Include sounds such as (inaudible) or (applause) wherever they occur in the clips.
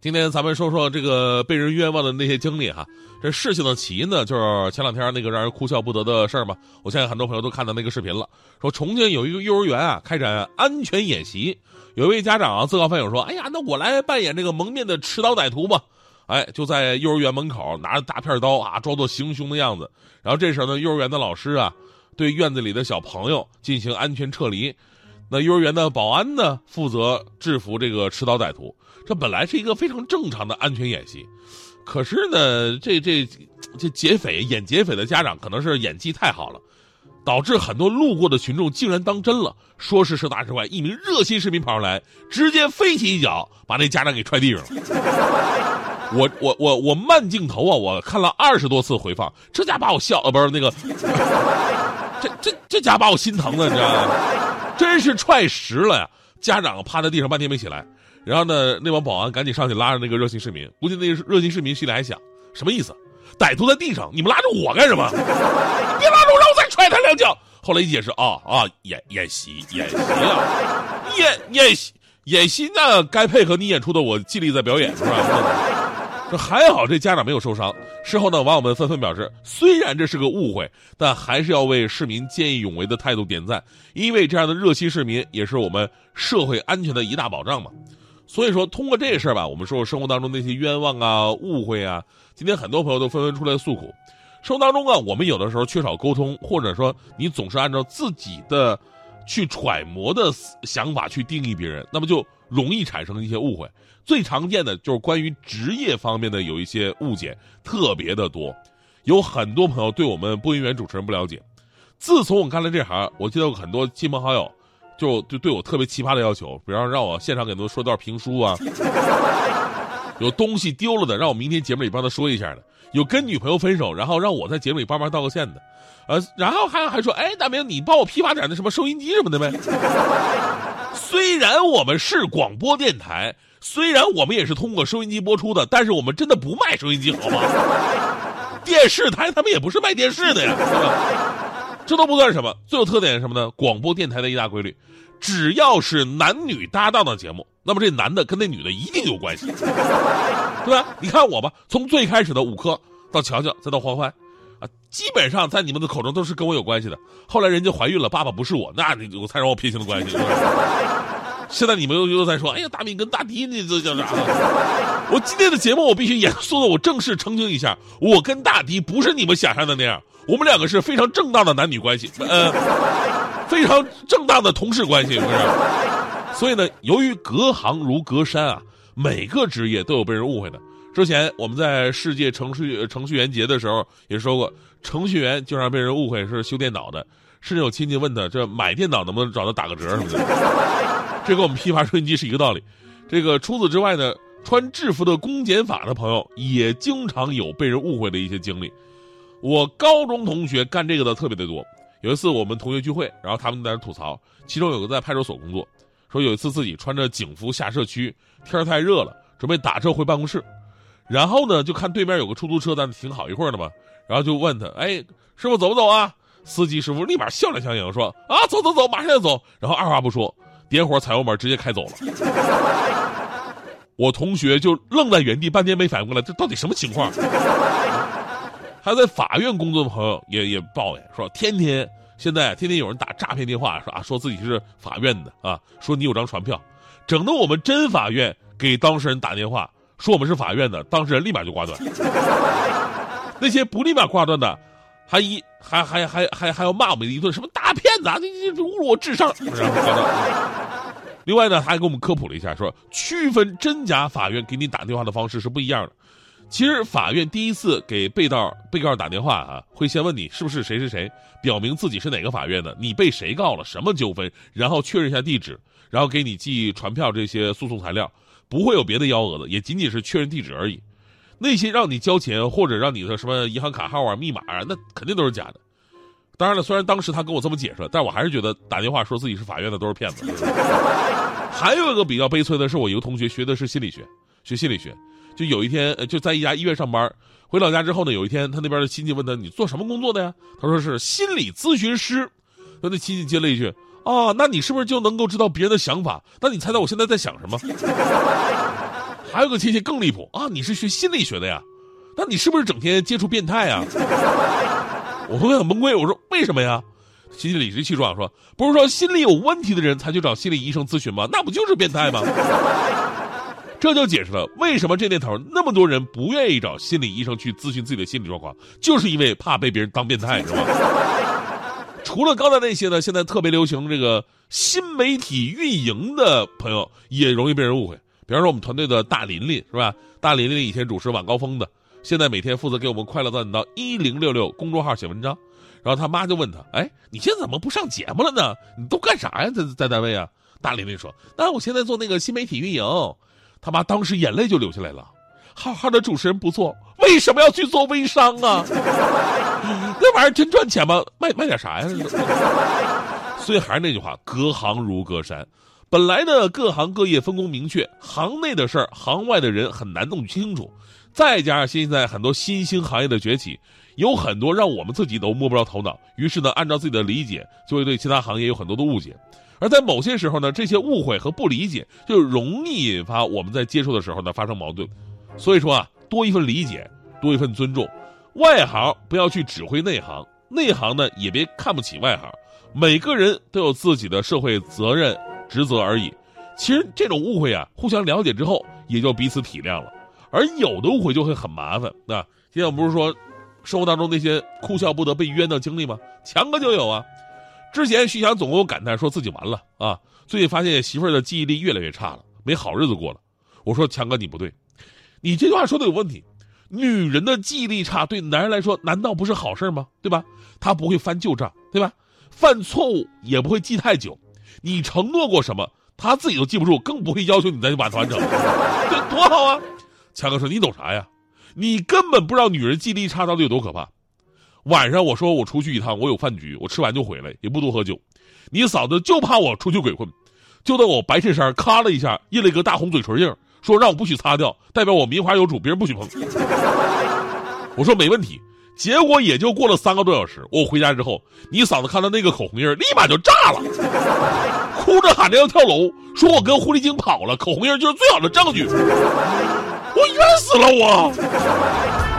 今天咱们说说这个被人冤枉的那些经历哈。这事情的起因呢，就是前两天那个让人哭笑不得的事儿嘛。我相信很多朋友都看到那个视频了，说重庆有一个幼儿园啊开展安全演习，有一位家长啊自告奋勇说：“哎呀，那我来扮演这个蒙面的持刀歹徒吧。”哎，就在幼儿园门口拿着大片刀啊，装作行凶的样子。然后这时候呢，幼儿园的老师啊，对院子里的小朋友进行安全撤离。那幼儿园的保安呢，负责制服这个持刀歹徒。这本来是一个非常正常的安全演习。可是呢，这这这劫匪演劫匪的家长可能是演技太好了，导致很多路过的群众竟然当真了。说时迟，那时快，一名热心市民跑上来，直接飞起一脚把那家长给踹地上了。我我我我慢镜头啊，我看了二十多次回放，这家把我笑呃不是那个，这这这家把我心疼的，你知道吗？真是踹实了呀！家长趴在地上半天没起来。然后呢，那帮保安赶紧上去拉着那个热心市民。估计那个热心市民心里还想：什么意思？歹徒在地上，你们拉着我干什么？别拉着我，让我再踹他两脚。后来一解释，啊啊，演演习，演习啊，演演习，演习那该配合你演出的，我尽力在表演，是吧？这还好，这家长没有受伤。事后呢，网友们纷纷表示，虽然这是个误会，但还是要为市民见义勇为的态度点赞，因为这样的热心市民也是我们社会安全的一大保障嘛。所以说，通过这事儿吧，我们说生活当中那些冤枉啊、误会啊，今天很多朋友都纷纷出来诉苦。生活当中啊，我们有的时候缺少沟通，或者说你总是按照自己的去揣摩的想法去定义别人，那么就容易产生一些误会。最常见的就是关于职业方面的有一些误解，特别的多。有很多朋友对我们播音员主持人不了解。自从我干了这行，我接到很多亲朋好友。就就对我特别奇葩的要求，比方让我现场给他们说段评书啊，(laughs) 有东西丢了的，让我明天节目里帮他说一下的；有跟女朋友分手，然后让我在节目里帮忙道个歉的，呃，然后还还说，哎，大明，你帮我批发点那什么收音机什么的呗。虽然我们是广播电台，虽然我们也是通过收音机播出的，但是我们真的不卖收音机，好吗？(laughs) 电视台他们也不是卖电视的呀？这都不算什么，最有特点是什么呢？广播电台的一大规律，只要是男女搭档的节目，那么这男的跟那女的一定有关系，对吧？你看我吧，从最开始的五科到乔乔，再到欢欢，啊，基本上在你们的口中都是跟我有关系的。后来人家怀孕了，爸爸不是我，那你我才让我撇清了关系。(laughs) 现在你们又又在说，哎呀，大明跟大迪，你这叫啥？我今天的节目我必须严肃的，我正式澄清一下，我跟大迪不是你们想象的那样。我们两个是非常正当的男女关系，呃，非常正当的同事关系，不是？所以呢，由于隔行如隔山啊，每个职业都有被人误会的。之前我们在世界程序程序员节的时候也说过，程序员经常被人误会是修电脑的，甚至有亲戚问他，这买电脑能不能找他打个折什么的。(laughs) 这跟我们批发收音机是一个道理。这个除此之外呢，穿制服的公检法的朋友也经常有被人误会的一些经历。我高中同学干这个的特别的多。有一次我们同学聚会，然后他们在那吐槽，其中有个在派出所工作，说有一次自己穿着警服下社区，天太热了，准备打车回办公室，然后呢就看对面有个出租车在那停好一会儿了嘛，然后就问他，哎，师傅走不走啊？司机师傅立马笑脸相迎说，啊，走走走，马上就走。然后二话不说，点火踩油门直接开走了。(laughs) 我同学就愣在原地，半天没反应过来，这到底什么情况？还在法院工作的朋友也也抱怨说，天天现在天天有人打诈骗电话，说啊说自己是法院的啊，说你有张传票，整的我们真法院给当事人打电话说我们是法院的，当事人立马就挂断。(laughs) 那些不立马挂断的，还一还还还还还要骂我们一顿，什么大骗子，你你侮辱我智商。(laughs) 另外呢，他还给我们科普了一下，说区分真假法院给你打电话的方式是不一样的。其实法院第一次给被告被告打电话啊，会先问你是不是谁谁谁，表明自己是哪个法院的，你被谁告了，什么纠纷，然后确认一下地址，然后给你寄传票这些诉讼材料，不会有别的幺蛾子，也仅仅是确认地址而已。那些让你交钱或者让你的什么银行卡号啊、密码啊，那肯定都是假的。当然了，虽然当时他跟我这么解释，但我还是觉得打电话说自己是法院的都是骗子。(laughs) 还有一个比较悲催的是，我一个同学学的是心理学，学心理学，就有一天就在一家医院上班，回老家之后呢，有一天他那边的亲戚问他：“你做什么工作的呀？”他说是心理咨询师。那那亲戚接了一句：“啊，那你是不是就能够知道别人的想法？那你猜猜我现在在想什么？” (laughs) 还有个亲戚更离谱啊！你是学心理学的呀？那你是不是整天接触变态啊？(laughs) 我同学很崩溃，我说为什么呀？亲戚理直气壮说：“不是说心理有问题的人才去找心理医生咨询吗？那不就是变态吗？” (laughs) 这就解释了为什么这年头那么多人不愿意找心理医生去咨询自己的心理状况，就是因为怕被别人当变态，是吧？除了刚才那些呢，现在特别流行这个新媒体运营的朋友也容易被人误会。比方说我们团队的大琳琳是吧？大琳琳以前主持晚高峰的，现在每天负责给我们快乐大本到一零六六公众号写文章。然后他妈就问他：“哎，你现在怎么不上节目了呢？你都干啥呀？在在单位啊？”大琳琳说：“那我现在做那个新媒体运营。”他妈当时眼泪就流下来了。好好的主持人不错，为什么要去做微商啊？那玩意儿真赚钱吗？卖卖点啥呀？(laughs) 所以还是那句话，隔行如隔山。本来呢，各行各业分工明确，行内的事儿，行外的人很难弄清楚。再加上现在很多新兴行业的崛起，有很多让我们自己都摸不着头脑。于是呢，按照自己的理解，就会对其他行业有很多的误解。而在某些时候呢，这些误会和不理解就容易引发我们在接触的时候呢发生矛盾。所以说啊，多一份理解，多一份尊重。外行不要去指挥内行，内行呢也别看不起外行。每个人都有自己的社会责任职责而已。其实这种误会啊，互相了解之后也就彼此体谅了。而有的误会就会很麻烦。那今天我不是说，生活当中那些哭笑不得被冤的经历吗？强哥就有啊。之前徐翔总跟我感叹说自己完了啊，最近发现媳妇儿的记忆力越来越差了，没好日子过了。我说强哥你不对，你这句话说的有问题。女人的记忆力差对男人来说难道不是好事吗？对吧？他不会翻旧账，对吧？犯错误也不会记太久。你承诺过什么，他自己都记不住，更不会要求你再去把它完成，(laughs) 这多好啊！强哥说你懂啥呀？你根本不知道女人记忆力差到底有多可怕。晚上我说我出去一趟，我有饭局，我吃完就回来，也不多喝酒。你嫂子就怕我出去鬼混，就在我白衬衫咔了一下印了一个大红嘴唇印，说让我不许擦掉，代表我名花有主，别人不许碰。(laughs) 我说没问题。结果也就过了三个多小时，我回家之后，你嫂子看到那个口红印立马就炸了，哭着喊着要跳楼，说我跟狐狸精跑了，口红印就是最好的证据。我冤死了我。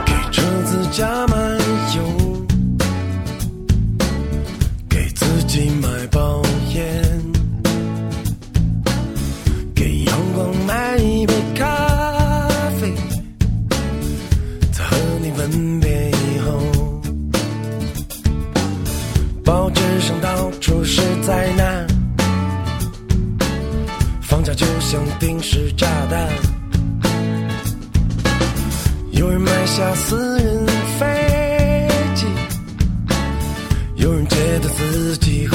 给车子加满油，给自己买包烟，给阳光买一杯咖啡，在和你分别以后，报纸上到处是灾难，房价就像定时炸弹。有人买下私人飞机，有人觉得自己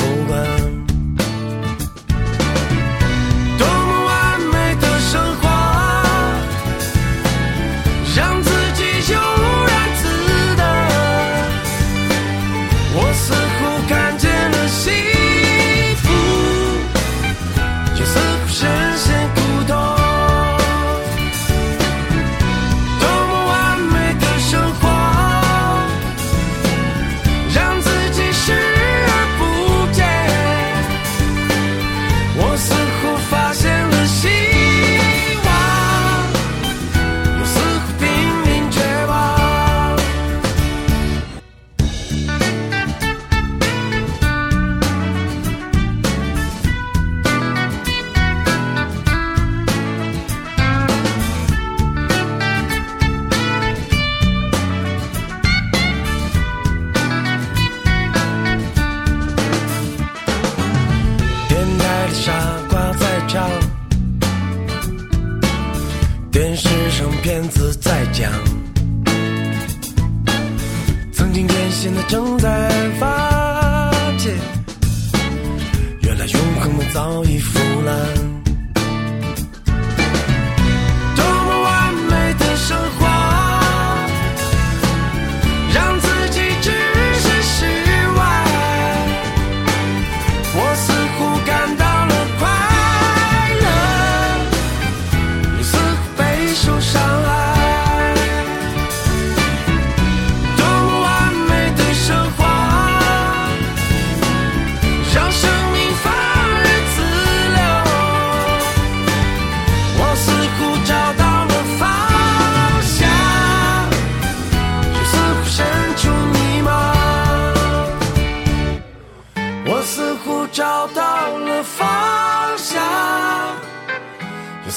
只剩骗子在讲，曾经艰险的正在发现，原来永恒们早已腐烂。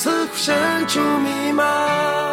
似乎身处迷茫。